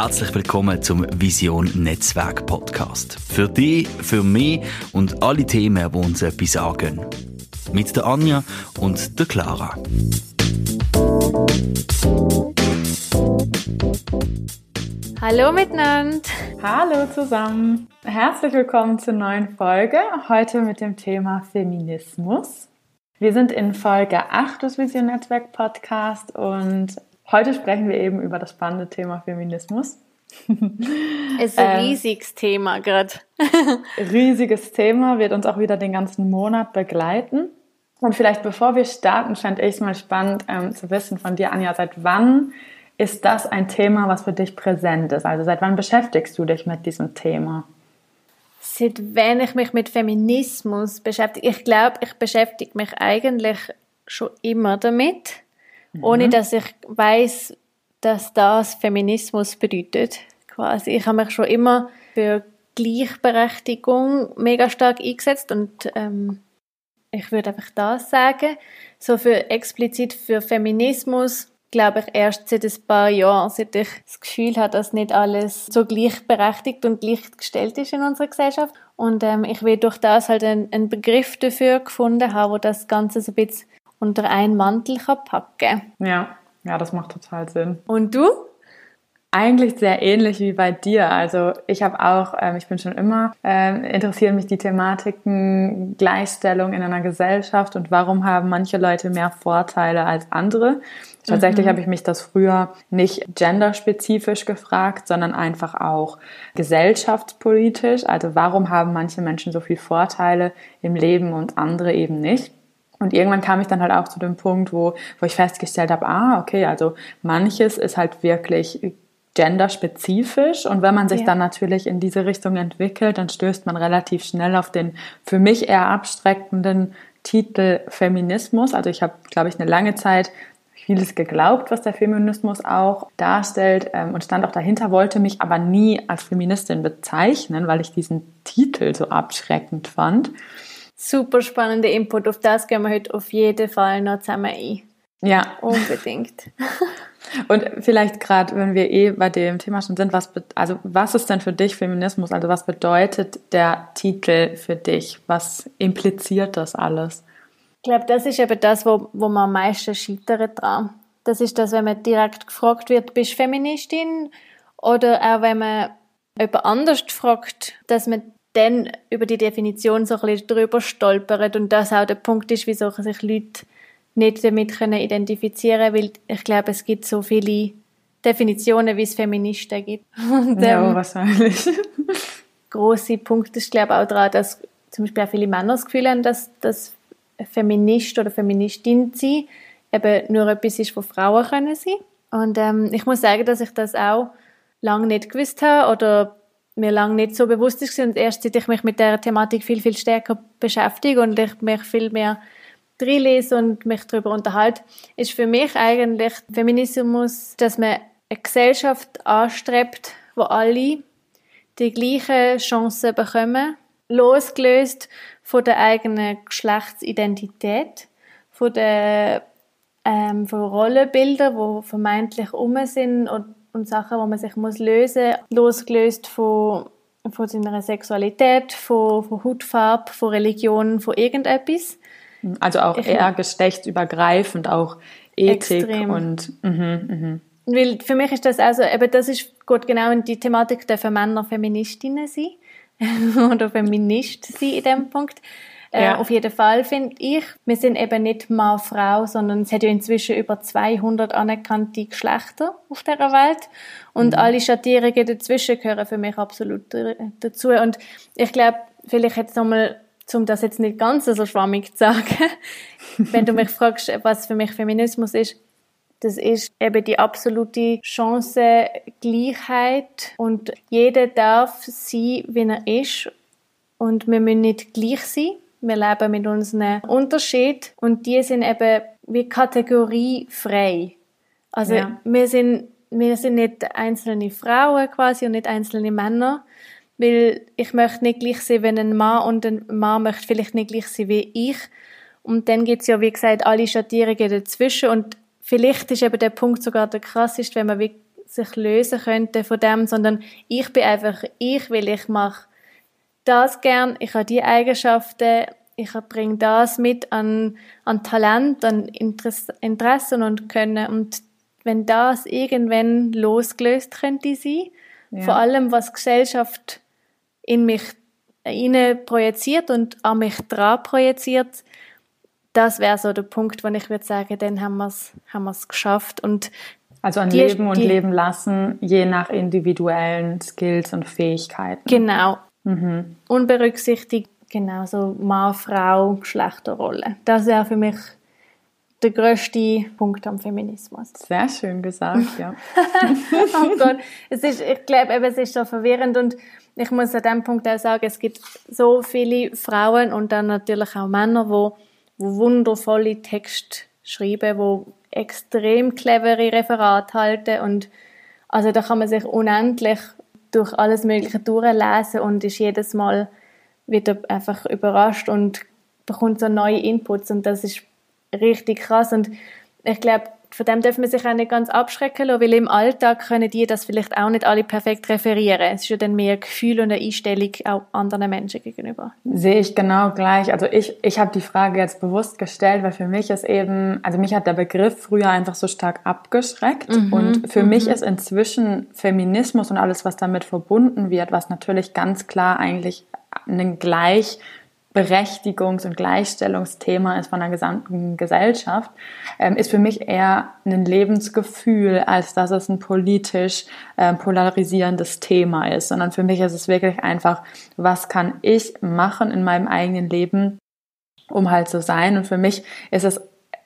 Herzlich willkommen zum Vision Netzwerk Podcast. Für dich, für mich und alle Themen, die uns etwas sagen. Mit der Anja und der Clara. Hallo miteinander. Hallo zusammen. Herzlich willkommen zur neuen Folge. Heute mit dem Thema Feminismus. Wir sind in Folge 8 des Vision Netzwerk Podcast und heute sprechen wir eben über das spannende Thema Feminismus. Ist ein ähm, riesiges Thema gerade. riesiges Thema, wird uns auch wieder den ganzen Monat begleiten. Und vielleicht bevor wir starten, fände ich es mal spannend ähm, zu wissen von dir, Anja, seit wann ist das ein Thema, was für dich präsent ist? Also seit wann beschäftigst du dich mit diesem Thema? Seit wann ich mich mit Feminismus beschäftige? Ich glaube, ich beschäftige mich eigentlich schon immer damit. Ohne dass ich weiß, dass das Feminismus bedeutet. Quasi, ich habe mich schon immer für Gleichberechtigung mega stark eingesetzt und ähm, ich würde einfach das sagen. So für explizit für Feminismus glaube ich, erst seit ein paar Jahren, seit ich das Gefühl habe, dass nicht alles so gleichberechtigt und gleichgestellt ist in unserer Gesellschaft. Und ähm, ich will durch das halt einen, einen Begriff dafür gefunden haben, wo das Ganze so ein bisschen unter einen Mantel kann packen Ja, ja, das macht total Sinn. Und du? Eigentlich sehr ähnlich wie bei dir. Also ich habe auch, ähm, ich bin schon immer, ähm, interessieren mich die Thematiken Gleichstellung in einer Gesellschaft und warum haben manche Leute mehr Vorteile als andere. Tatsächlich mhm. habe ich mich das früher nicht genderspezifisch gefragt, sondern einfach auch gesellschaftspolitisch. Also warum haben manche Menschen so viele Vorteile im Leben und andere eben nicht? Und irgendwann kam ich dann halt auch zu dem Punkt, wo, wo ich festgestellt habe, ah, okay, also manches ist halt wirklich genderspezifisch. Und wenn man sich ja. dann natürlich in diese Richtung entwickelt, dann stößt man relativ schnell auf den für mich eher abstreckenden Titel Feminismus. Also ich habe, glaube ich, eine lange Zeit vieles geglaubt, was der Feminismus auch darstellt ähm, und stand auch dahinter, wollte mich aber nie als Feministin bezeichnen, weil ich diesen Titel so abschreckend fand. Super spannender Input, auf das gehen wir heute auf jeden Fall noch zusammen ein. Ja. Unbedingt. Und vielleicht gerade, wenn wir eh bei dem Thema schon sind, was, also was ist denn für dich Feminismus? Also was bedeutet der Titel für dich? Was impliziert das alles? Ich glaube, das ist eben das, wo, wo man am meisten scheitert dran. Das ist das, wenn man direkt gefragt wird, bist du Feministin? Oder auch wenn man jemand anders fragt, dass man dann über die Definition so ein bisschen drüber stolpert und das auch der Punkt ist, wieso sich Leute nicht damit können identifizieren weil ich glaube, es gibt so viele Definitionen, wie es Feministen gibt. Und, ähm, ja, wahrscheinlich. große Punkt ist, glaube ich, auch daran, dass zum Beispiel auch viele Männer das Gefühl haben, dass, dass Feminist oder Feministin sein eben nur etwas ist, wo Frauen können sein. Und ähm, ich muss sagen, dass ich das auch lange nicht gewusst habe oder mir lange nicht so bewusst ist und erst seit ich mich mit der Thematik viel viel stärker beschäftige und ich mich viel mehr reinlese und mich darüber unterhalte, ist für mich eigentlich Feminismus, dass man eine Gesellschaft anstrebt, wo alle die gleichen Chancen bekommen, losgelöst von der eigenen Geschlechtsidentität, von den ähm, von Rollenbildern, die vermeintlich um sind und, und Sachen, wo man sich muss lösen muss, losgelöst von, von seiner Sexualität, von, von Hautfarbe, von Religion, von irgendetwas. Also auch ich eher geschlechtsübergreifend, auch Ethik extrem. und mhm, mhm. Weil für mich ist das also, eben das ist gut genau in die Thematik, dürfen Männer Feministinnen sein oder Feminist sein in dem Punkt. Äh, ja. Äh, auf jeden Fall finde ich, wir sind eben nicht Mann, Frau, sondern es hat ja inzwischen über 200 anerkannte Geschlechter auf der Welt und mhm. alle Schattierungen dazwischen gehören für mich absolut dazu und ich glaube, vielleicht jetzt nochmal um das jetzt nicht ganz so schwammig zu sagen, wenn du mich fragst, was für mich Feminismus ist, das ist eben die absolute Chancengleichheit und jeder darf sein, wie er ist und wir müssen nicht gleich sein. Wir leben mit unseren Unterschied und die sind eben wie kategoriefrei. Also ja. wir sind wir sind nicht einzelne Frauen quasi und nicht einzelne Männer, weil ich möchte nicht gleich sein, wenn ein Mann und ein Mann möchte vielleicht nicht gleich sein wie ich. Und dann gibt es ja, wie gesagt, alle Schattierungen dazwischen und vielleicht ist eben der Punkt sogar der krasseste, wenn man sich lösen könnte von dem, sondern ich bin einfach ich, weil ich mache das gern, ich habe die Eigenschaften, ich bringe das mit an, an Talent, an Interesse, Interessen und Können und wenn das irgendwann losgelöst könnte sein, ja. vor allem was Gesellschaft in mich rein projiziert und an mich dran projiziert, das wäre so der Punkt, wo ich würde sagen, dann haben wir es haben wir's geschafft und also ein die, Leben und die, Leben lassen, je nach individuellen Skills und Fähigkeiten. Genau. Mhm. Unberücksichtigt, genau so Mann, Frau, Geschlechterrolle. Das wäre für mich der größte Punkt am Feminismus. Sehr schön gesagt, ja. oh Gott, es ist, ich glaube, es ist so verwirrend und ich muss an dem Punkt auch sagen, es gibt so viele Frauen und dann natürlich auch Männer, wo, wo wundervolle Texte schreiben, wo extrem clevere Referate halten und also da kann man sich unendlich durch alles Mögliche durchlesen und ist jedes Mal wieder einfach überrascht und bekommt so neue Inputs und das ist richtig krass. Und ich glaube, von dem dürfen wir sich auch nicht ganz abschrecken lassen, weil im Alltag können die das vielleicht auch nicht alle perfekt referieren. Es ist ja dann mehr Gefühl und eine Einstellung auch anderen Menschen gegenüber. Sehe ich genau gleich. Also ich, ich habe die Frage jetzt bewusst gestellt, weil für mich ist eben, also mich hat der Begriff früher einfach so stark abgeschreckt mhm, und für mhm. mich ist inzwischen Feminismus und alles, was damit verbunden wird, was natürlich ganz klar eigentlich einen gleich Berechtigungs- und Gleichstellungsthema ist von der gesamten Gesellschaft, ähm, ist für mich eher ein Lebensgefühl, als dass es ein politisch äh, polarisierendes Thema ist, sondern für mich ist es wirklich einfach, was kann ich machen in meinem eigenen Leben, um halt zu sein. Und für mich ist es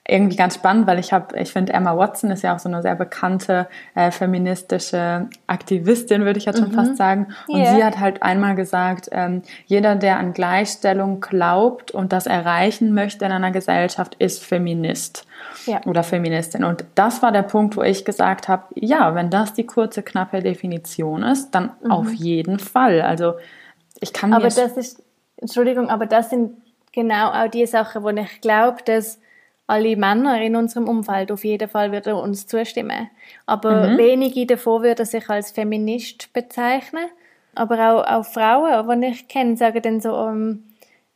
irgendwie ganz spannend, weil ich habe, ich finde Emma Watson ist ja auch so eine sehr bekannte äh, feministische Aktivistin, würde ich jetzt schon mhm. fast sagen. Und yeah. sie hat halt einmal gesagt, ähm, jeder, der an Gleichstellung glaubt und das erreichen möchte in einer Gesellschaft, ist Feminist ja. oder Feministin. Und das war der Punkt, wo ich gesagt habe, ja, wenn das die kurze, knappe Definition ist, dann mhm. auf jeden Fall. Also ich kann mir... Aber das ist, Entschuldigung, aber das sind genau auch die Sachen, wo ich glaube, dass alle Männer in unserem Umfeld auf jeden Fall würden uns zustimmen. Aber mhm. wenige davon würden sich als Feminist bezeichnen. Aber auch, auch Frauen, die ich kenne, sagen dann so, um, ähm,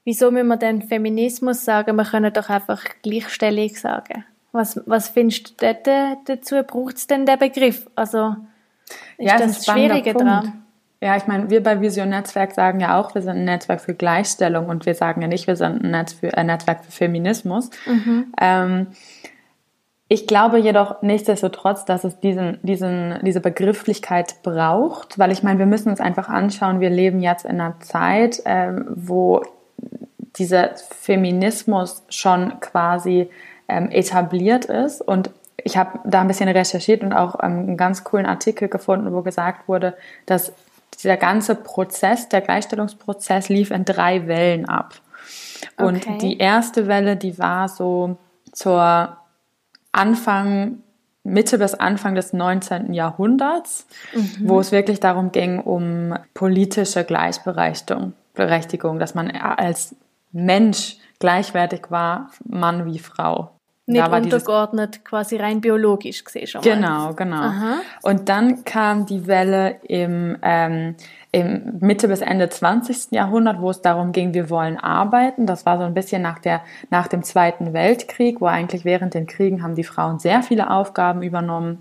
wieso müssen wir denn Feminismus sagen? Wir können doch einfach Gleichstellung sagen. Was, was findest du dort dazu? Braucht es denn den Begriff? Also, ist ja, das, das Schwierige dran? Ja, ich meine, wir bei Vision Netzwerk sagen ja auch, wir sind ein Netzwerk für Gleichstellung und wir sagen ja nicht, wir sind ein, Netz für, ein Netzwerk für Feminismus. Mhm. Ähm, ich glaube jedoch nichtsdestotrotz, dass es diesen, diesen, diese Begrifflichkeit braucht, weil ich meine, wir müssen uns einfach anschauen, wir leben jetzt in einer Zeit, ähm, wo dieser Feminismus schon quasi ähm, etabliert ist und ich habe da ein bisschen recherchiert und auch ähm, einen ganz coolen Artikel gefunden, wo gesagt wurde, dass dieser ganze Prozess, der Gleichstellungsprozess lief in drei Wellen ab. Und okay. die erste Welle, die war so zur Anfang, Mitte bis Anfang des 19. Jahrhunderts, mhm. wo es wirklich darum ging, um politische Gleichberechtigung, Berechtigung, dass man als Mensch gleichwertig war, Mann wie Frau nicht untergeordnet, quasi rein biologisch gesehen schon mal. Genau, genau. Aha. Und dann kam die Welle im, ähm, im Mitte bis Ende 20. Jahrhundert, wo es darum ging, wir wollen arbeiten. Das war so ein bisschen nach, der, nach dem Zweiten Weltkrieg, wo eigentlich während den Kriegen haben die Frauen sehr viele Aufgaben übernommen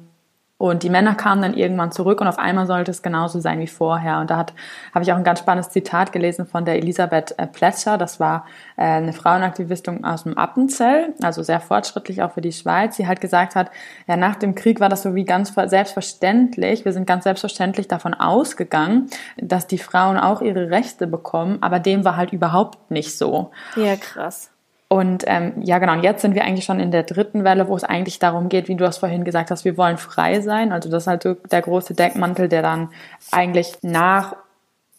und die Männer kamen dann irgendwann zurück und auf einmal sollte es genauso sein wie vorher. Und da habe ich auch ein ganz spannendes Zitat gelesen von der Elisabeth äh, Plätzer. Das war äh, eine Frauenaktivistin aus dem Appenzell, also sehr fortschrittlich auch für die Schweiz. Sie halt gesagt hat, ja, nach dem Krieg war das so wie ganz selbstverständlich. Wir sind ganz selbstverständlich davon ausgegangen, dass die Frauen auch ihre Rechte bekommen, aber dem war halt überhaupt nicht so. Ja, krass. Und ähm, ja, genau, und jetzt sind wir eigentlich schon in der dritten Welle, wo es eigentlich darum geht, wie du es vorhin gesagt hast, wir wollen frei sein. Also das ist halt so der große Deckmantel, der dann eigentlich nach,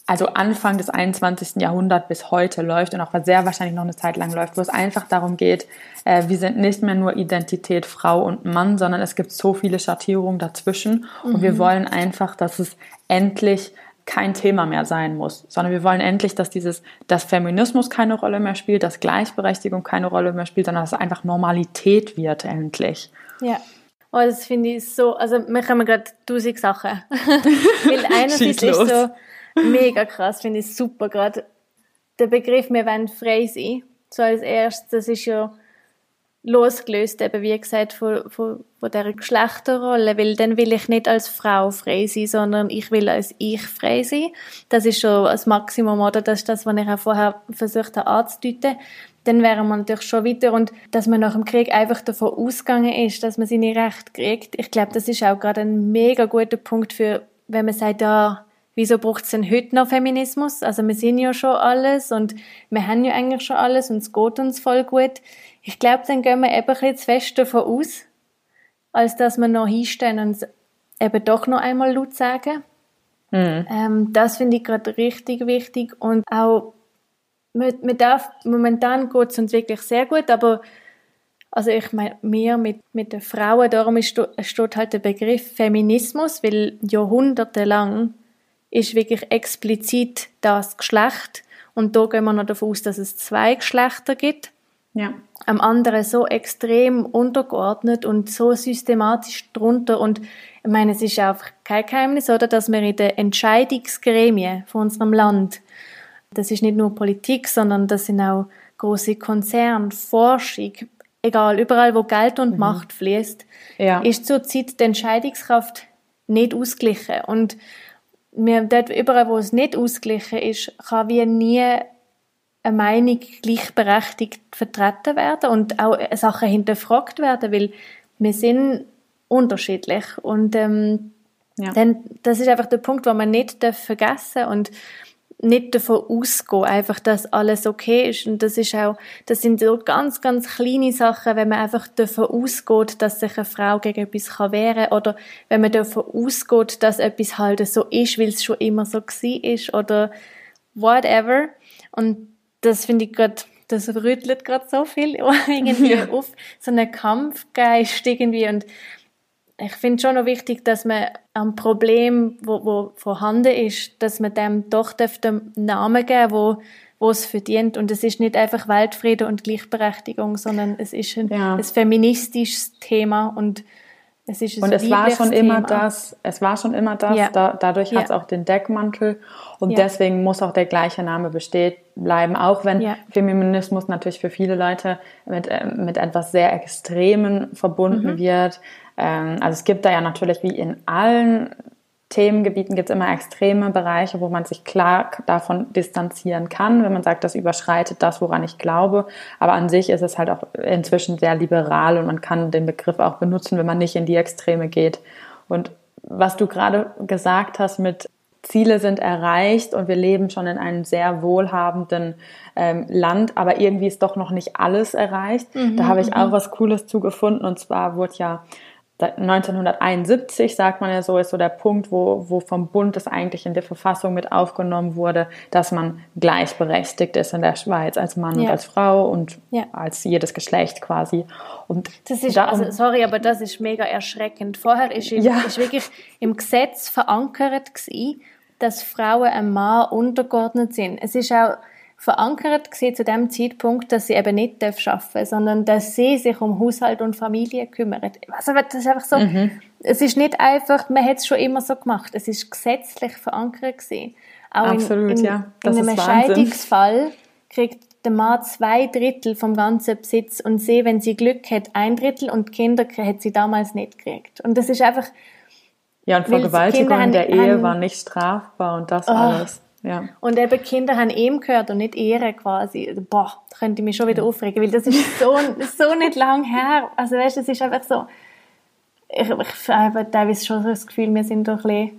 also Anfang des 21. Jahrhunderts bis heute läuft und auch sehr wahrscheinlich noch eine Zeit lang läuft, wo es einfach darum geht, äh, wir sind nicht mehr nur Identität Frau und Mann, sondern es gibt so viele Schattierungen dazwischen mhm. und wir mhm. wollen einfach, dass es endlich kein Thema mehr sein muss, sondern wir wollen endlich, dass dieses, dass Feminismus keine Rolle mehr spielt, dass Gleichberechtigung keine Rolle mehr spielt, sondern dass es einfach Normalität wird endlich. Ja. Oh, das finde ich so, also wir können gerade tausend Sachen. Weil einerseits ist so mega krass, finde ich super gerade. Der Begriff, wir wollen frei sein, so als erstes, das ist ja losgelöst, eben wie gesagt, von, von, von dieser Geschlechterrolle, weil dann will ich nicht als Frau frei sein, sondern ich will als ich frei sein. Das ist schon das Maximum, oder? Das ist das, was ich auch vorher versucht habe anzudeuten. Dann wären wir natürlich schon weiter und dass man nach dem Krieg einfach davon ausgegangen ist, dass man seine Rechte kriegt. Ich glaube, das ist auch gerade ein mega guter Punkt für, wenn man sagt, ja, wieso braucht es denn heute noch Feminismus? Also wir sind ja schon alles und wir haben ja eigentlich schon alles und es geht uns voll gut ich glaube, dann gehen wir eben ein bisschen zu fest davon aus, als dass wir noch hinstehen und eben doch noch einmal laut sagen. Mhm. Ähm, das finde ich gerade richtig wichtig und auch man, man darf, momentan geht es uns wirklich sehr gut, aber also ich meine, mir mit, mit den Frauen, darum ist, steht halt der Begriff Feminismus, weil jahrhundertelang ist wirklich explizit das Geschlecht und da gehen wir noch davon aus, dass es zwei Geschlechter gibt. Ja. Am anderen so extrem untergeordnet und so systematisch drunter. Und ich meine, es ist einfach kein Geheimnis, oder, dass wir in den Entscheidungsgremien von unserem Land, das ist nicht nur Politik, sondern das sind auch große Konzerne, Forschung, egal, überall, wo Geld und mhm. Macht fließt, ja. ist zurzeit die Entscheidungskraft nicht ausgeglichen. Und wir, dort überall, wo es nicht ausgeglichen ist, kann wie nie eine Meinung gleichberechtigt vertreten werden und auch Sachen hinterfragt werden, weil wir sind unterschiedlich und ähm, ja. dann, das ist einfach der Punkt, wo man nicht vergessen darf und nicht davon ausgehen, einfach, dass alles okay ist. Und das ist auch, das sind so ganz, ganz kleine Sachen, wenn man einfach davon ausgeht, dass sich eine Frau gegen etwas kann wehren oder wenn man davon ausgeht, dass etwas halt so ist, weil es schon immer so war ist oder whatever. Und das finde ich gerade, das rüttelt gerade so viel irgendwie ja. auf, so einen Kampfgeist irgendwie und ich finde schon noch wichtig, dass man am Problem, wo, wo vorhanden ist, dass man dem doch den Namen geben wo wo es verdient. Und es ist nicht einfach Weltfrieden und Gleichberechtigung, sondern es ist ein, ja. ein feministisches Thema und es ist und es war schon immer das, es war schon immer das, ja. da, dadurch ja. hat es auch den Deckmantel und ja. deswegen muss auch der gleiche Name bestehen bleiben, auch wenn. Feminismus natürlich für viele Leute mit, äh, mit etwas sehr Extremen verbunden mhm. wird. Ähm, also es gibt da ja natürlich wie in allen Themengebieten gibt es immer extreme Bereiche, wo man sich klar davon distanzieren kann, wenn man sagt, das überschreitet das, woran ich glaube. Aber an sich ist es halt auch inzwischen sehr liberal und man kann den Begriff auch benutzen, wenn man nicht in die Extreme geht. Und was du gerade gesagt hast mit Ziele sind erreicht und wir leben schon in einem sehr wohlhabenden ähm, Land, aber irgendwie ist doch noch nicht alles erreicht. Mhm, da habe ich auch mhm. was Cooles zugefunden und zwar wurde ja 1971, sagt man ja so, ist so der Punkt, wo, wo vom Bund das eigentlich in der Verfassung mit aufgenommen wurde, dass man gleichberechtigt ist in der Schweiz als Mann ja. und als Frau und ja. als jedes Geschlecht quasi. Und das ist, darum, also, sorry, aber das ist mega erschreckend. Vorher ist, ja. ist wirklich im Gesetz verankert gewesen, dass Frauen einem Mann untergeordnet sind. Es ist auch verankert gesehen zu dem Zeitpunkt, dass sie eben nicht arbeiten darf, sondern dass sie sich um Haushalt und Familie kümmert. Also das ist einfach so, mhm. es ist nicht einfach, man hat es schon immer so gemacht, es ist gesetzlich verankert gesehen. Auch Absolut, in, in, ja. Das in einem Scheidungsfall kriegt der Mann zwei Drittel vom ganzen Besitz und sie, wenn sie Glück hat, ein Drittel und Kinder hat sie damals nicht gekriegt. Und das ist einfach... Ja, und Vergewaltigung in der Ehe haben, war nicht strafbar und das oh, alles. Ja. Und eben Kinder haben ihm gehört und nicht ihre quasi. Boah, da könnte ich mich schon wieder aufregen, weil das ist so, so nicht lang her. Also weißt, du, es ist einfach so, ich, ich habe teilweise schon das Gefühl, wir sind doch ein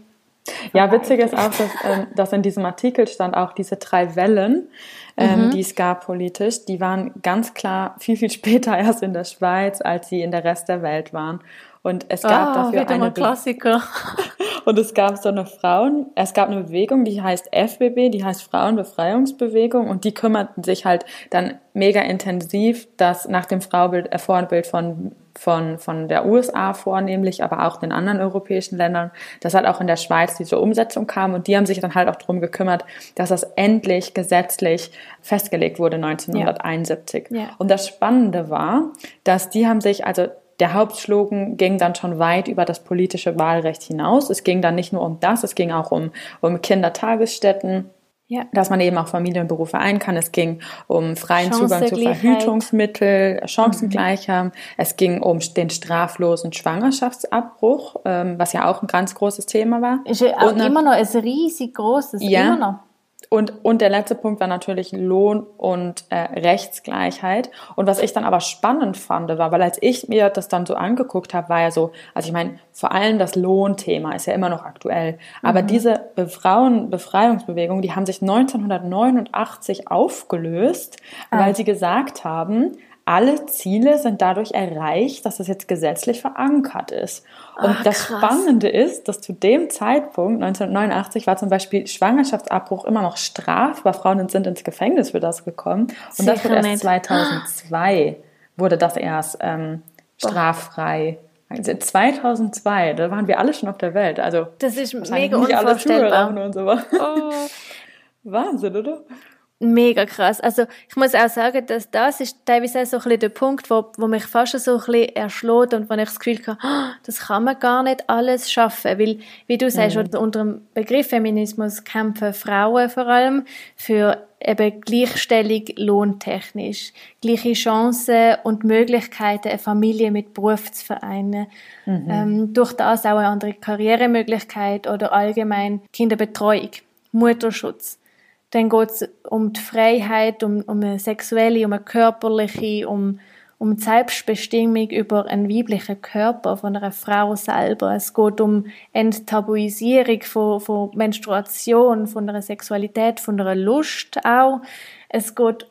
ja, witzig ist auch, dass, ähm, dass in diesem Artikel stand auch diese drei Wellen, ähm, mhm. die es gab politisch, die waren ganz klar viel, viel später erst in der Schweiz, als sie in der Rest der Welt waren. Und es gab oh, dafür eine Klassiker. und es gab so eine Frauen, es gab eine Bewegung, die heißt FBB, die heißt Frauenbefreiungsbewegung und die kümmerten sich halt dann mega intensiv, das nach dem Frauenbild, äh, Vorbild von von, von der USA vornehmlich, aber auch den anderen europäischen Ländern, dass halt auch in der Schweiz diese Umsetzung kam und die haben sich dann halt auch darum gekümmert, dass das endlich gesetzlich festgelegt wurde 1971. Ja. Ja. Und das Spannende war, dass die haben sich, also der Hauptslogan ging dann schon weit über das politische Wahlrecht hinaus. Es ging dann nicht nur um das, es ging auch um, um Kindertagesstätten, ja. dass man eben auch Familie und Beruf vereinen kann. Es ging um freien Zugang zu Verhütungsmitteln, Chancengleichheit. Mhm. Es ging um den straflosen Schwangerschaftsabbruch, ähm, was ja auch ein ganz großes Thema war. Ist ja auch und immer noch ein riesig großes, ja, immer noch. Und, und der letzte Punkt war natürlich Lohn und äh, Rechtsgleichheit. Und was ich dann aber spannend fand, war, weil als ich mir das dann so angeguckt habe, war ja so, also ich meine, vor allem das Lohnthema ist ja immer noch aktuell. Aber mhm. diese Befrauen, Befreiungsbewegung, die haben sich 1989 aufgelöst, ah. weil sie gesagt haben, alle Ziele sind dadurch erreicht, dass das jetzt gesetzlich verankert ist. Und Ach, das Spannende ist, dass zu dem Zeitpunkt, 1989, war zum Beispiel Schwangerschaftsabbruch immer noch strafbar. Frauen sind ins Gefängnis für das gekommen. Und das wurde erst 2002, wurde das erst ähm, straffrei. Also 2002, da waren wir alle schon auf der Welt. Also das ist mega unvorstellbar. Und so. Oh. Wahnsinn, oder? Mega krass. Also ich muss auch sagen, dass das ist teilweise auch so ein bisschen der Punkt, wo, wo mich fast so ein bisschen erschlägt und wo ich das Gefühl habe, oh, das kann man gar nicht alles schaffen, weil, wie du sagst, mhm. unter dem Begriff Feminismus kämpfen Frauen vor allem für eben Gleichstellung lohntechnisch, gleiche Chancen und Möglichkeiten, eine Familie mit Beruf zu vereinen, mhm. ähm, durch das auch eine andere Karrieremöglichkeit oder allgemein Kinderbetreuung, Mutterschutz. Dann geht es um die Freiheit, um, um eine sexuelle, um eine körperliche, um, um die Selbstbestimmung über einen weiblichen Körper von einer Frau selber. Es geht um Enttabuisierung von, von Menstruation, von einer Sexualität, von einer Lust auch. Es geht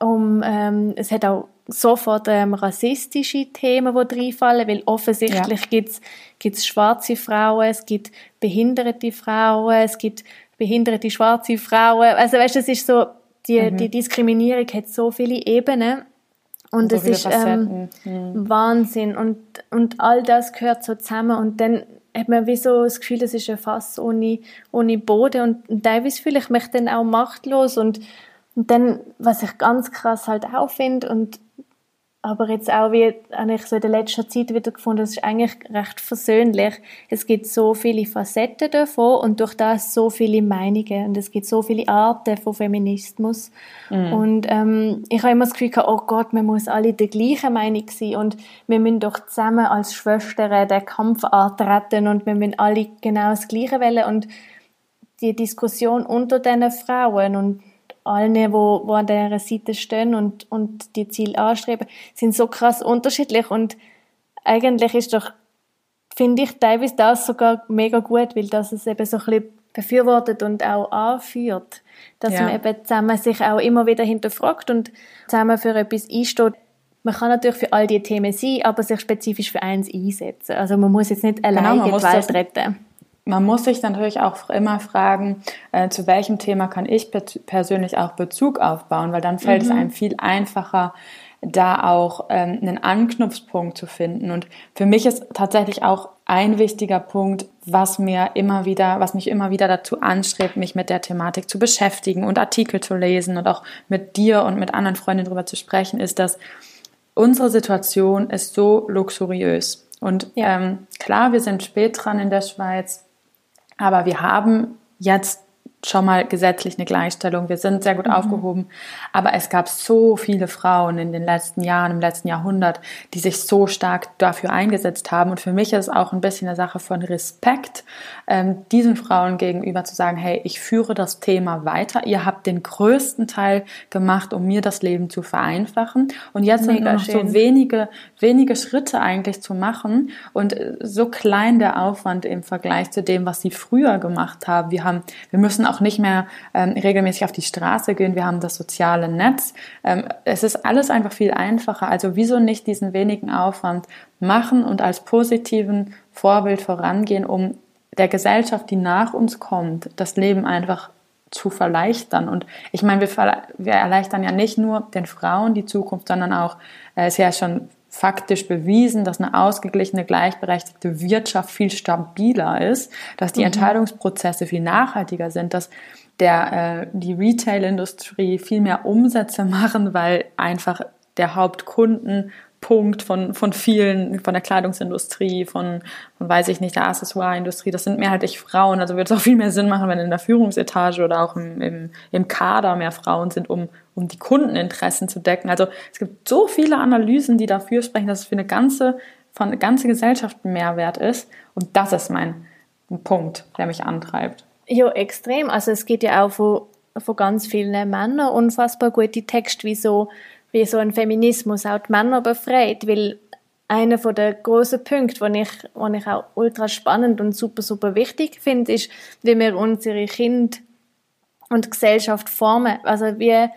um, ähm, es hat auch sofort ähm, rassistische Themen, die reinfallen, weil offensichtlich ja. gibt es schwarze Frauen, es gibt behinderte Frauen, es gibt behinderte schwarze Frauen. Also weißt, es ist so, die, mhm. die Diskriminierung hat so viele Ebenen und so es ist ähm, mhm. Wahnsinn und, und all das gehört so zusammen und dann hat man wie so das Gefühl, das ist ein Fass ohne, ohne Boden und, und teilweise fühle ich mich dann auch machtlos und, und dann, was ich ganz krass halt auch finde und aber jetzt auch wie eigentlich so in der letzten Zeit wieder gefunden, es ist eigentlich recht versöhnlich. Es gibt so viele Facetten davon und durch das so viele Meinungen und es gibt so viele Arten von Feminismus. Mhm. Und ähm, ich habe immer das Gefühl gehabt, oh Gott, man muss alle der gleichen Meinung sein und wir müssen doch zusammen als Schwestern den Kampf antreten und wir müssen alle genau das Gleiche wählen und die Diskussion unter diesen Frauen und allen, die, wo, wo an dieser Seite stehen und, und die Ziele anstreben, sind so krass unterschiedlich und eigentlich ist doch, finde ich teilweise das sogar mega gut, weil das es eben so ein bisschen befürwortet und auch anführt, dass ja. man eben zusammen sich auch immer wieder hinterfragt und zusammen für etwas einsteht. Man kann natürlich für all die Themen sein, aber sich spezifisch für eins einsetzen. Also man muss jetzt nicht alleine genau, die Welt retten man muss sich natürlich auch immer fragen, äh, zu welchem Thema kann ich persönlich auch Bezug aufbauen, weil dann fällt mhm. es einem viel einfacher, da auch ähm, einen Anknüpfpunkt zu finden. Und für mich ist tatsächlich auch ein wichtiger Punkt, was mir immer wieder, was mich immer wieder dazu anstrebt, mich mit der Thematik zu beschäftigen und Artikel zu lesen und auch mit dir und mit anderen Freundinnen darüber zu sprechen, ist, dass unsere Situation ist so luxuriös. Und ja. ähm, klar, wir sind spät dran in der Schweiz. Aber wir haben jetzt schon mal gesetzlich eine Gleichstellung. Wir sind sehr gut mhm. aufgehoben. Aber es gab so viele Frauen in den letzten Jahren, im letzten Jahrhundert, die sich so stark dafür eingesetzt haben. Und für mich ist es auch ein bisschen eine Sache von Respekt, ähm, diesen Frauen gegenüber zu sagen, hey, ich führe das Thema weiter. Ihr habt den größten Teil gemacht, um mir das Leben zu vereinfachen. Und jetzt sind nur noch schön. so wenige, wenige Schritte eigentlich zu machen und so klein der Aufwand im Vergleich zu dem, was sie früher gemacht haben. Wir haben, wir müssen auch auch nicht mehr ähm, regelmäßig auf die Straße gehen. Wir haben das soziale Netz. Ähm, es ist alles einfach viel einfacher. Also wieso nicht diesen wenigen Aufwand machen und als positiven Vorbild vorangehen, um der Gesellschaft, die nach uns kommt, das Leben einfach zu verleichtern. Und ich meine, wir, wir erleichtern ja nicht nur den Frauen die Zukunft, sondern auch, äh, ist ja schon faktisch bewiesen, dass eine ausgeglichene, gleichberechtigte Wirtschaft viel stabiler ist, dass die mhm. Entscheidungsprozesse viel nachhaltiger sind, dass der, äh, die Retail-Industrie viel mehr Umsätze machen, weil einfach der Hauptkunden Punkt von, von vielen, von der Kleidungsindustrie, von, von weiß ich nicht, der Accessoireindustrie. Das sind mehrheitlich Frauen. Also würde es auch viel mehr Sinn machen, wenn in der Führungsetage oder auch im, im, im Kader mehr Frauen sind, um, um die Kundeninteressen zu decken. Also es gibt so viele Analysen, die dafür sprechen, dass es für eine ganze, von eine ganze Gesellschaft Mehrwert ist. Und das ist mein Punkt, der mich antreibt. Ja, extrem. Also es geht ja auch von, von ganz vielen Männern unfassbar gute Texte, wie so wie so ein Feminismus auch die Männer befreit, weil einer von der großen Punkte, den ich, den ich auch ultra spannend und super, super wichtig finde, ist, wie wir unsere Kinder und Gesellschaft formen. Also wie,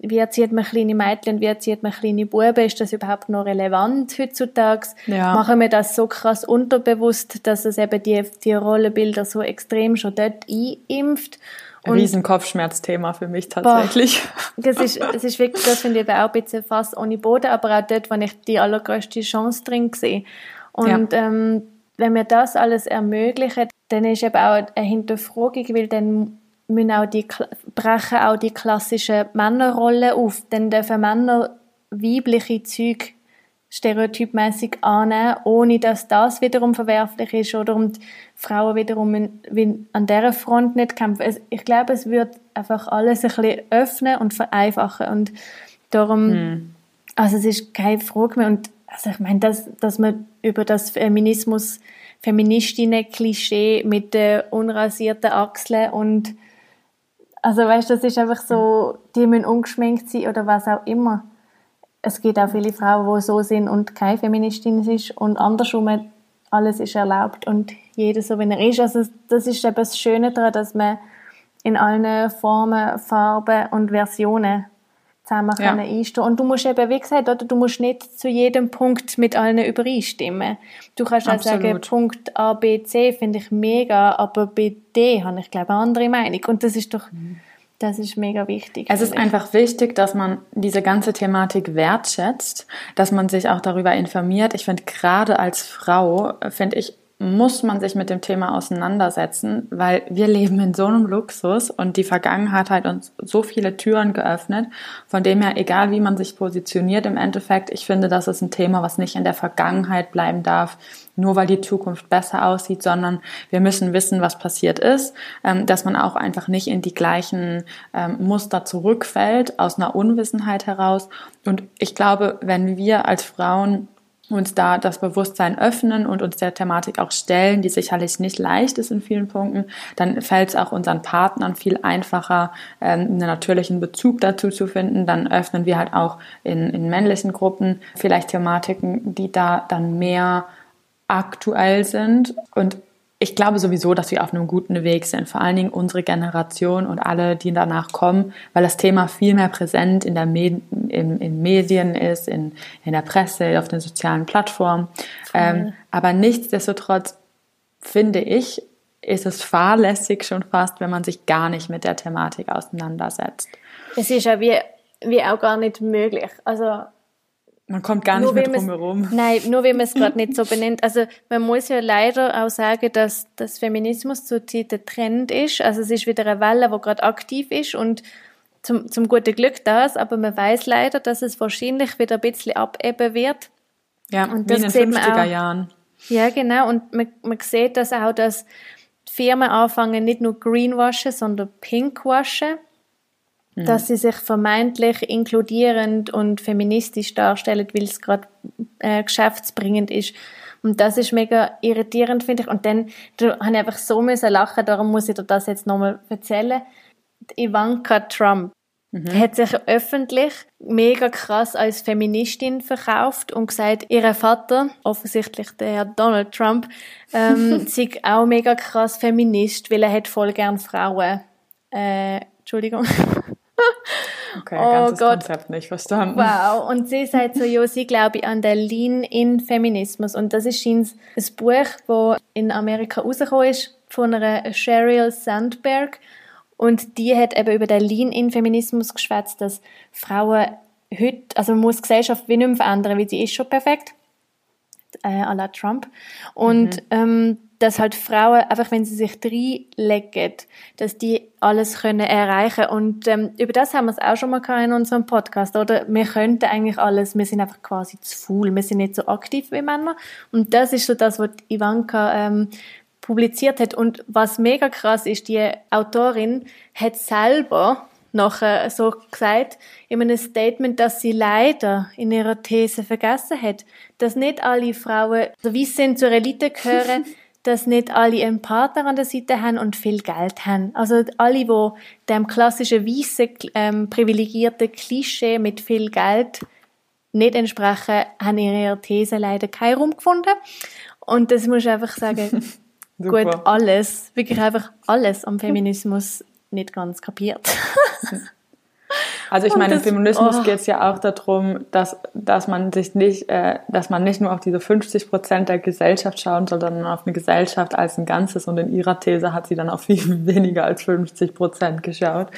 wie erzieht man kleine Mädchen, wie erzieht man kleine Buben? Ist das überhaupt noch relevant heutzutage? Ja. Machen wir das so krass unterbewusst, dass es eben die, die Rollenbilder so extrem schon dort einimpft? Und Riesen Kopfschmerzthema für mich tatsächlich. Boah, das ist, das ist wirklich, das finde ich auch ein bisschen fast ohne Boden, aber auch dort, wo ich die allergrößte Chance drin sehe. Und ja. ähm, wenn wir das alles ermöglichen, dann ist eben auch eine Hinterfragung, weil dann müssen auch die, brechen auch die klassischen Männerrollen auf. Dann dürfen Männer weibliche Züge stereotypmäßig annehmen, ohne dass das wiederum verwerflich ist oder um die Frauen wiederum in, an dieser Front nicht kämpfen. Ich glaube, es wird einfach alles ein bisschen öffnen und vereinfachen und darum, hm. also es ist keine Frage mehr und also ich meine, dass, dass man über das Feminismus, Feministinnen-Klischee mit den unrasierten Achseln und also weißt, du, das ist einfach so, die müssen ungeschminkt sein oder was auch immer es gibt auch viele Frauen, die so sind und keine Feministin ist und andersrum alles ist erlaubt und jeder so, wie er ist. Also das ist eben das Schöne daran, dass man in allen Formen, Farben und Versionen zusammen ja. einstehen Und du musst eben, wie gesagt, oder, du musst nicht zu jedem Punkt mit allen übereinstimmen. Du kannst auch sagen, Punkt A, B, C finde ich mega, aber bei D habe ich, glaube ich, eine andere Meinung. Und das ist doch... Mhm das ist mega wichtig. Es ist einfach wichtig, dass man diese ganze Thematik wertschätzt, dass man sich auch darüber informiert. Ich finde, gerade als Frau, äh, finde ich, muss man sich mit dem Thema auseinandersetzen, weil wir leben in so einem Luxus und die Vergangenheit hat uns so viele Türen geöffnet, von dem her, egal wie man sich positioniert im Endeffekt, ich finde, das ist ein Thema, was nicht in der Vergangenheit bleiben darf, nur weil die Zukunft besser aussieht, sondern wir müssen wissen, was passiert ist, ähm, dass man auch einfach nicht in die gleichen ähm, Muster zurückfällt aus einer Unwissenheit heraus. Und ich glaube, wenn wir als Frauen uns da das Bewusstsein öffnen und uns der Thematik auch stellen, die sicherlich nicht leicht ist in vielen Punkten, dann fällt es auch unseren Partnern viel einfacher, ähm, einen natürlichen Bezug dazu zu finden. Dann öffnen wir halt auch in, in männlichen Gruppen vielleicht Thematiken, die da dann mehr aktuell sind und ich glaube sowieso, dass wir auf einem guten Weg sind, vor allen Dingen unsere Generation und alle, die danach kommen, weil das Thema viel mehr präsent in, der Med in, in Medien ist, in, in der Presse, auf den sozialen Plattformen. Ähm, aber nichtsdestotrotz finde ich, ist es fahrlässig schon fast, wenn man sich gar nicht mit der Thematik auseinandersetzt. Es ist ja wie, wie auch gar nicht möglich. Also man kommt gar nicht mehr drum herum. Nein, nur wenn man es gerade nicht so benennt. Also man muss ja leider auch sagen, dass das Feminismus zurzeit der Trend ist. Also es ist wieder eine Welle, die gerade aktiv ist und zum, zum guten Glück das, aber man weiß leider, dass es wahrscheinlich wieder ein bisschen abebben wird. Ja, und wie in den 50er Jahren. Ja, genau. Und man, man sieht das auch, dass Firmen anfangen, nicht nur greenwashen, sondern pinkwashen. Mhm. dass sie sich vermeintlich inkludierend und feministisch darstellen, weil es gerade äh, geschäftsbringend ist. Und das ist mega irritierend, finde ich. Und dann da habe ich einfach so müssen lachen, darum muss ich dir das jetzt nochmal erzählen. Die Ivanka Trump mhm. hat sich öffentlich mega krass als Feministin verkauft und gesagt, ihr Vater, offensichtlich der Herr Donald Trump, ähm, sei auch mega krass Feminist, weil er hat voll gern Frauen. Äh, Entschuldigung. Okay, oh ganzes Gott. Konzept nicht verstanden. Wow, und sie sagt so, ja, sie glaube an der Lean-in-Feminismus. Und das ist ein Buch, das in Amerika rausgekommen ist, von einer Sheryl Sandberg. Und die hat eben über den Lean-in-Feminismus geschwätzt, dass Frauen heute, also man muss die Gesellschaft wie nicht mehr verändern, weil sie ist schon perfekt, äh, à la Trump. Und mhm. ähm, dass halt Frauen, einfach wenn sie sich reinlegen, dass die alles können erreichen Und ähm, über das haben wir es auch schon mal in unserem Podcast, oder? Wir könnten eigentlich alles, wir sind einfach quasi zu faul, wir sind nicht so aktiv wie Männer. Und das ist so das, was Ivanka ähm, publiziert hat. Und was mega krass ist, die Autorin hat selber nachher so gesagt in einem Statement, dass sie leider in ihrer These vergessen hat, dass nicht alle Frauen, so wie sie zur Elite gehören, dass nicht alle einen Partner an der Seite haben und viel Geld haben. Also alle, die dem klassischen weißen, ähm, privilegierten Klischee mit viel Geld nicht entsprechen, haben in ihrer These leider keinen Raum gefunden. Und das muss ich einfach sagen, gut, alles, wirklich einfach alles am Feminismus nicht ganz kapiert. Also ich meine, im Feminismus oh. geht es ja auch darum, dass, dass man sich nicht, äh, dass man nicht nur auf diese 50 Prozent der Gesellschaft schauen soll, sondern auf eine Gesellschaft als ein Ganzes. Und in ihrer These hat sie dann auf viel weniger als 50 Prozent geschaut.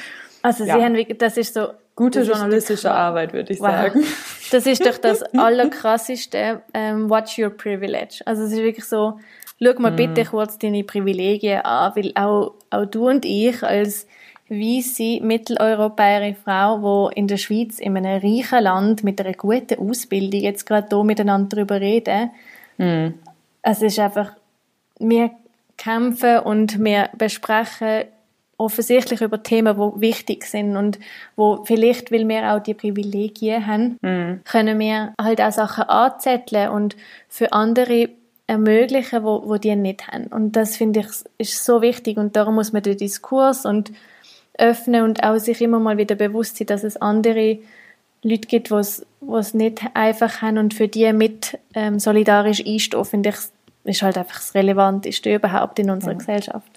Also ja. sie haben, das ist so gute journalistische Arbeit, würde ich wow. sagen. Das ist doch das allerkrasseste. Ähm, watch your privilege. Also es ist wirklich so, schau mal mm. bitte kurz deine Privilegien an, weil auch, auch du und ich als weisse mitteleuropäische Frau, die in der Schweiz, in einem reichen Land mit einer guten Ausbildung jetzt gerade hier miteinander darüber reden. Mm. Es ist einfach, wir kämpfen und wir besprechen offensichtlich über Themen, die wichtig sind und wo vielleicht, weil wir auch die Privilegien haben, mm. können wir halt auch Sachen anzetteln und für andere ermöglichen, wo, wo die nicht haben. Und das finde ich ist so wichtig und darum muss man den Diskurs und öffnen und auch sich immer mal wieder bewusst sein, dass es andere Leute gibt, die es nicht einfach haben und für die mit ähm, solidarisch einstehen, finde ich, ist halt einfach das Relevanteste überhaupt in unserer ja. Gesellschaft.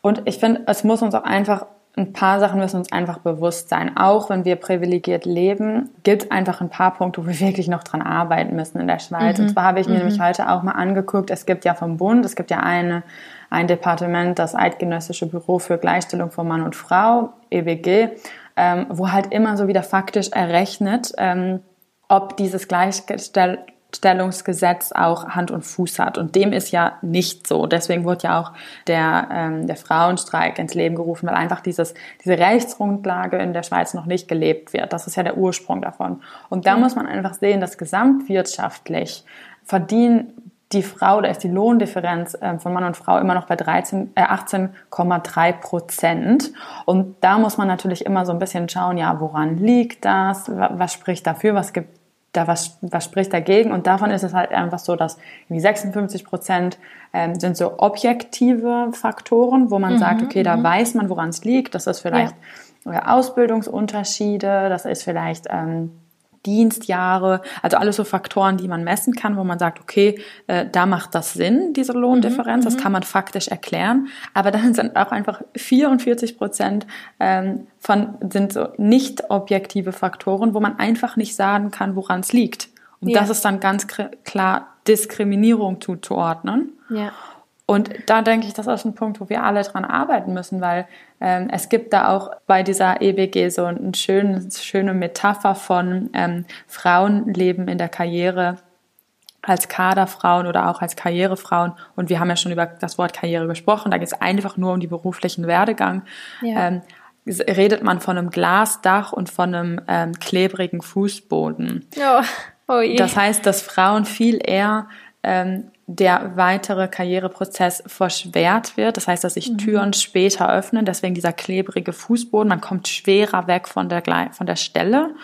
Und ich finde, es muss uns auch einfach ein paar Sachen müssen uns einfach bewusst sein. Auch wenn wir privilegiert leben, gibt es einfach ein paar Punkte, wo wir wirklich noch dran arbeiten müssen in der Schweiz. Mhm. Und zwar habe ich mir mhm. nämlich heute auch mal angeguckt, es gibt ja vom Bund, es gibt ja eine, ein Departement, das Eidgenössische Büro für Gleichstellung von Mann und Frau, EWG, ähm, wo halt immer so wieder faktisch errechnet, ähm, ob dieses Gleichstell Stellungsgesetz auch Hand und Fuß hat. Und dem ist ja nicht so. Deswegen wurde ja auch der, ähm, der Frauenstreik ins Leben gerufen, weil einfach dieses, diese Rechtsgrundlage in der Schweiz noch nicht gelebt wird. Das ist ja der Ursprung davon. Und da mhm. muss man einfach sehen, dass gesamtwirtschaftlich verdienen die Frau, da ist die Lohndifferenz äh, von Mann und Frau immer noch bei 13, äh, 18,3 Prozent. Und da muss man natürlich immer so ein bisschen schauen, ja, woran liegt das? Was spricht dafür? Was gibt da was, was spricht dagegen? Und davon ist es halt einfach so, dass irgendwie 56 Prozent ähm, sind so objektive Faktoren, wo man mhm, sagt, okay, da mhm. weiß man, woran es liegt. Das ist vielleicht ja. Ausbildungsunterschiede, das ist vielleicht ähm, Dienstjahre, also alles so Faktoren, die man messen kann, wo man sagt, okay, äh, da macht das Sinn, diese Lohndifferenz, mhm, das kann man faktisch erklären. Aber dann sind auch einfach 44 Prozent ähm, von sind so nicht objektive Faktoren, wo man einfach nicht sagen kann, woran es liegt. Und ja. das ist dann ganz klar Diskriminierung zuzuordnen. Ja. Und da denke ich, das ist ein Punkt, wo wir alle dran arbeiten müssen, weil ähm, es gibt da auch bei dieser EBG so eine schöne, schöne Metapher von ähm, Frauenleben in der Karriere als Kaderfrauen oder auch als Karrierefrauen. Und wir haben ja schon über das Wort Karriere gesprochen. Da geht es einfach nur um die beruflichen Werdegang. Ja. Ähm, redet man von einem Glasdach und von einem ähm, klebrigen Fußboden. Oh. Oh das heißt, dass Frauen viel eher ähm, der weitere Karriereprozess verschwert wird. Das heißt, dass sich mhm. Türen später öffnen. Deswegen dieser klebrige Fußboden. Man kommt schwerer weg von der, von der Stelle.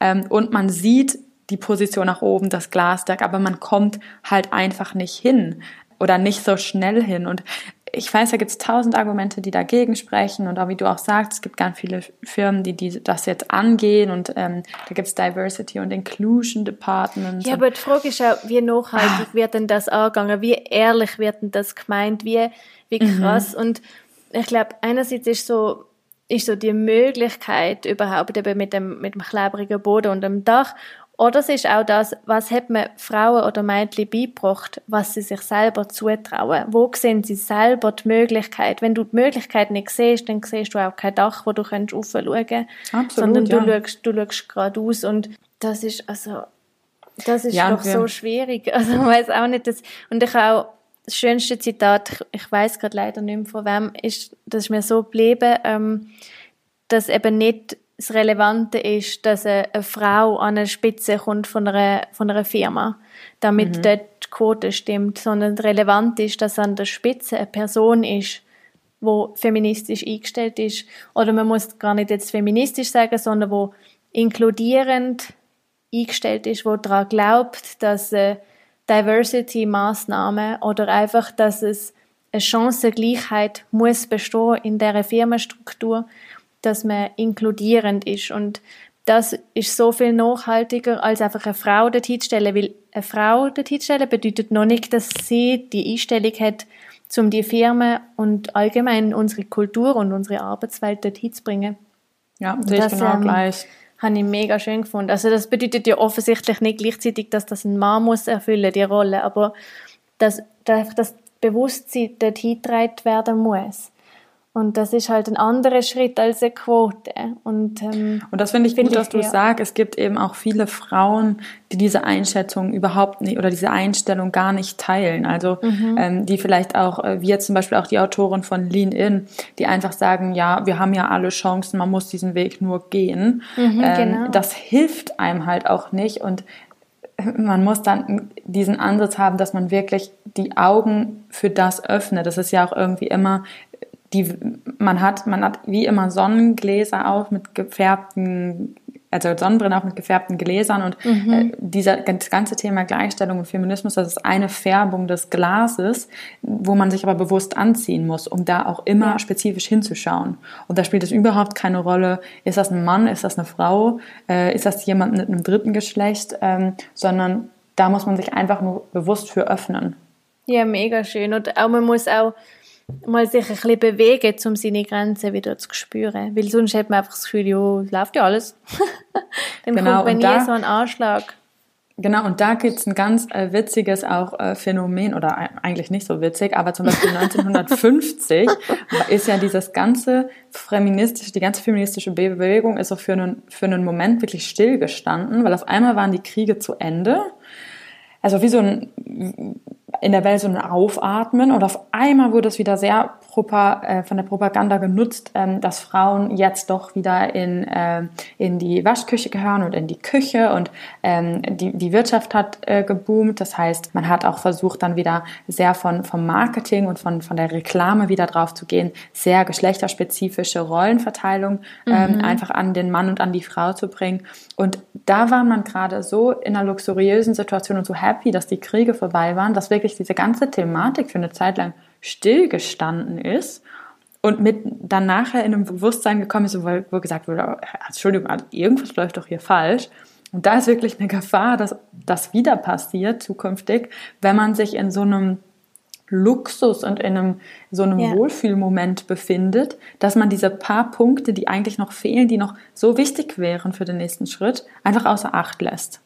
Ähm, und man sieht die Position nach oben, das Glasdeck, aber man kommt halt einfach nicht hin oder nicht so schnell hin. Und ich weiß, da gibt es tausend Argumente, die dagegen sprechen und auch wie du auch sagst, es gibt ganz viele Firmen, die, die das jetzt angehen und ähm, da gibt es Diversity und Inclusion Departments. Ja, aber die Frage ist auch, wie nachhaltig ah. wird denn das angegangen, wie ehrlich wird denn das gemeint, wie, wie mhm. krass mhm. und ich glaube, einerseits ist so, ist so die Möglichkeit überhaupt eben mit dem, mit dem klebrigen Boden und dem Dach oder es ist auch das, was hat man Frauen oder Mädchen beigebracht, was sie sich selber zutrauen. Wo sehen sie selber die Möglichkeit? Wenn du die Möglichkeit nicht siehst, dann siehst du auch kein Dach, wo du kannst raufschauen kannst. Sondern du ja. schaust, du schaust geradeaus. Und das ist, also, das ist ja, doch so schwierig. Also, man weiß auch nicht, dass, und ich auch, das schönste Zitat, ich weiß gerade leider nicht mehr von wem, ist, das ist mir so geblieben, ähm, dass eben nicht das Relevante ist, dass eine, eine Frau an eine Spitze kommt von einer, von einer Firma, damit mhm. dort die Quote stimmt, sondern relevant ist, dass an der Spitze eine Person ist, wo feministisch eingestellt ist. Oder man muss gar nicht jetzt feministisch sagen, sondern wo inkludierend eingestellt ist, wo daran glaubt, dass äh, Diversity-Maßnahmen oder einfach, dass es eine Chancengleichheit muss bestehen in der Firmenstruktur, dass man inkludierend ist und das ist so viel nachhaltiger, als einfach eine Frau dorthin zu stellen, weil eine Frau dorthin zu stellen bedeutet noch nicht, dass sie die Einstellung hat, um die Firmen und allgemein unsere Kultur und unsere Arbeitswelt dorthin zu bringen. Ja, sehe ich genau ähm, gleich habe ich mega schön gefunden. Also das bedeutet ja offensichtlich nicht gleichzeitig, dass das ein Mann muss erfüllen, die Rolle, aber dass, dass das Bewusstsein dort hingetragen werden muss. Und das ist halt ein anderer Schritt als eine Quote. Und, ähm, und das finde ich find gut, dass du ja. sagst. Es gibt eben auch viele Frauen, die diese Einschätzung überhaupt nicht oder diese Einstellung gar nicht teilen. Also mhm. ähm, die vielleicht auch, äh, wie jetzt zum Beispiel auch die Autorin von Lean In, die einfach sagen, ja, wir haben ja alle Chancen, man muss diesen Weg nur gehen. Mhm, ähm, genau. Das hilft einem halt auch nicht. Und man muss dann diesen Ansatz haben, dass man wirklich die Augen für das öffnet. Das ist ja auch irgendwie immer die, man hat, man hat wie immer Sonnengläser auf mit gefärbten, also Sonnenbrillen auch mit gefärbten Gläsern und mhm. äh, dieser, das ganze Thema Gleichstellung und Feminismus, das ist eine Färbung des Glases, wo man sich aber bewusst anziehen muss, um da auch immer ja. spezifisch hinzuschauen. Und da spielt es überhaupt keine Rolle, ist das ein Mann, ist das eine Frau, äh, ist das jemand mit einem dritten Geschlecht, ähm, sondern da muss man sich einfach nur bewusst für öffnen. Ja, mega schön. Und auch man muss auch mal sich ein bisschen bewegen, um seine Grenzen wieder zu spüren. Weil sonst hat man einfach das Gefühl, ja, läuft ja alles. Dann genau, kommt man nie so ein Anschlag. Genau, und da gibt's ein ganz äh, witziges auch äh, Phänomen, oder eigentlich nicht so witzig, aber zum Beispiel 1950 ist ja dieses ganze feministische, die ganze feministische Bewegung ist so für einen, für einen Moment wirklich stillgestanden, weil auf einmal waren die Kriege zu Ende. Also wie so ein in der Welt so ein Aufatmen und auf einmal wurde es wieder sehr Propa, äh, von der Propaganda genutzt, ähm, dass Frauen jetzt doch wieder in, äh, in die Waschküche gehören und in die Küche und ähm, die, die Wirtschaft hat äh, geboomt. Das heißt, man hat auch versucht, dann wieder sehr von, vom Marketing und von, von der Reklame wieder drauf zu gehen, sehr geschlechterspezifische Rollenverteilung ähm, mhm. einfach an den Mann und an die Frau zu bringen. Und da war man gerade so in einer luxuriösen Situation und so happy, dass die Kriege vorbei waren, dass wirklich diese ganze Thematik für eine Zeit lang stillgestanden ist und mit dann nachher in einem Bewusstsein gekommen ist, wo, gesagt wurde, Entschuldigung, also irgendwas läuft doch hier falsch. Und da ist wirklich eine Gefahr, dass das wieder passiert zukünftig, wenn man sich in so einem Luxus und in einem so einem ja. Wohlfühlmoment befindet, dass man diese paar Punkte, die eigentlich noch fehlen, die noch so wichtig wären für den nächsten Schritt, einfach außer Acht lässt.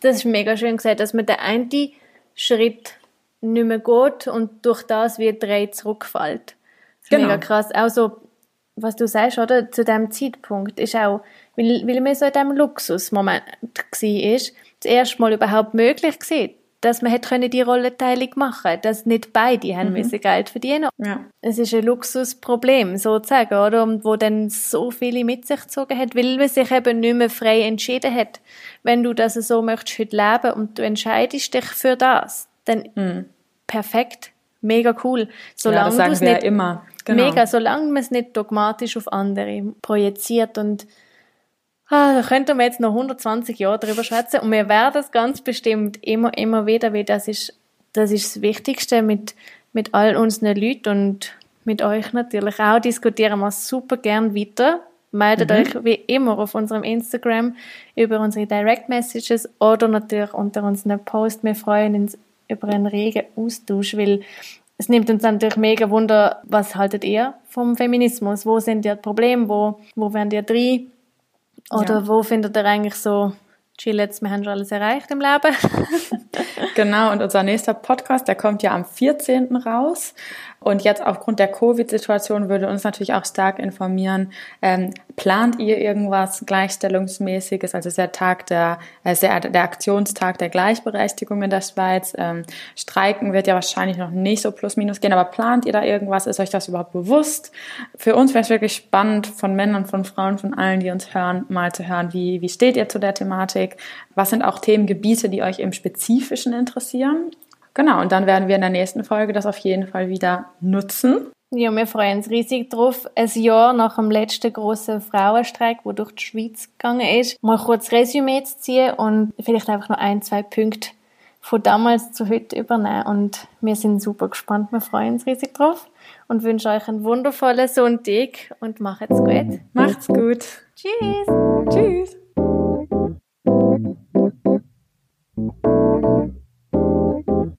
Das ist mega schön gesagt, dass man der eine Schritt nicht mehr geht und durch das wie drei zurückfällt. Das ist genau. mega krass. Auch so, was du sagst, oder? Zu dem Zeitpunkt ist auch, weil, weil man so in diesem Luxusmoment war, das erste Mal überhaupt möglich war, dass man hätte die Rollenteilung machen dass nicht beide haben mhm. müssen Geld verdienen ja. Es ist ein Luxusproblem, sozusagen, oder? Und wo dann so viele mit sich gezogen hat, weil man sich eben nicht mehr frei entschieden hat. Wenn du das so möchtest heute leben und du entscheidest dich für das, dann mhm perfekt, mega cool. Solange ja, das sagen wir nicht, ja immer. Genau. Mega, solange man es nicht dogmatisch auf andere projiziert und ah, da könnten wir jetzt noch 120 Jahre drüber schätzen und wir werden es ganz bestimmt immer, immer wieder, weil das ist das, ist das Wichtigste mit, mit all unseren Leuten und mit euch natürlich auch diskutieren wir super gern weiter. Meldet mhm. euch wie immer auf unserem Instagram über unsere Direct Messages oder natürlich unter unseren Post. Wir freuen uns über einen regen Austausch, weil es nimmt uns natürlich mega Wunder, was haltet ihr vom Feminismus? Wo sind die Probleme? Wo, wo werden die drin? Oder ja. wo findet ihr eigentlich so, chill jetzt, wir haben schon alles erreicht im Leben? genau, und unser nächster Podcast, der kommt ja am 14. raus. Und jetzt aufgrund der Covid-Situation würde uns natürlich auch stark informieren, ähm, plant ihr irgendwas Gleichstellungsmäßiges? Also ist der Tag der, äh, der, der Aktionstag der Gleichberechtigung in der Schweiz. Ähm, Streiken wird ja wahrscheinlich noch nicht so plus minus gehen, aber plant ihr da irgendwas? Ist euch das überhaupt bewusst? Für uns wäre es wirklich spannend, von Männern, von Frauen, von allen, die uns hören, mal zu hören, wie, wie steht ihr zu der Thematik? Was sind auch Themengebiete, die euch im Spezifischen interessieren? Genau, und dann werden wir in der nächsten Folge das auf jeden Fall wieder nutzen. Ja, wir freuen uns riesig drauf, ein Jahr nach dem letzten großen Frauenstreik, wo durch die Schweiz gegangen ist, mal kurz Resümee zu ziehen und vielleicht einfach noch ein, zwei Punkte von damals zu heute übernehmen. Und wir sind super gespannt, wir freuen uns riesig drauf und wünschen euch einen wundervollen Sonntag und macht's gut. Macht's gut. Tschüss. Tschüss.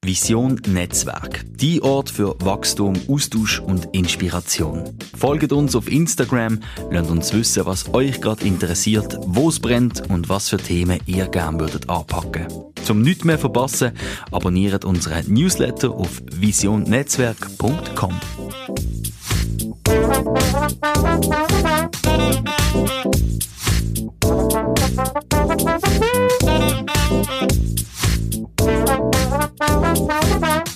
Vision Netzwerk. Die Ort für Wachstum, Austausch und Inspiration. Folgt uns auf Instagram, lasst uns wissen, was euch gerade interessiert, wo es brennt und was für Themen ihr gerne würdet anpacken. Zum nichts mehr verpassen, abonniert unseren Newsletter auf visionnetzwerk.com. Thank you. Bye.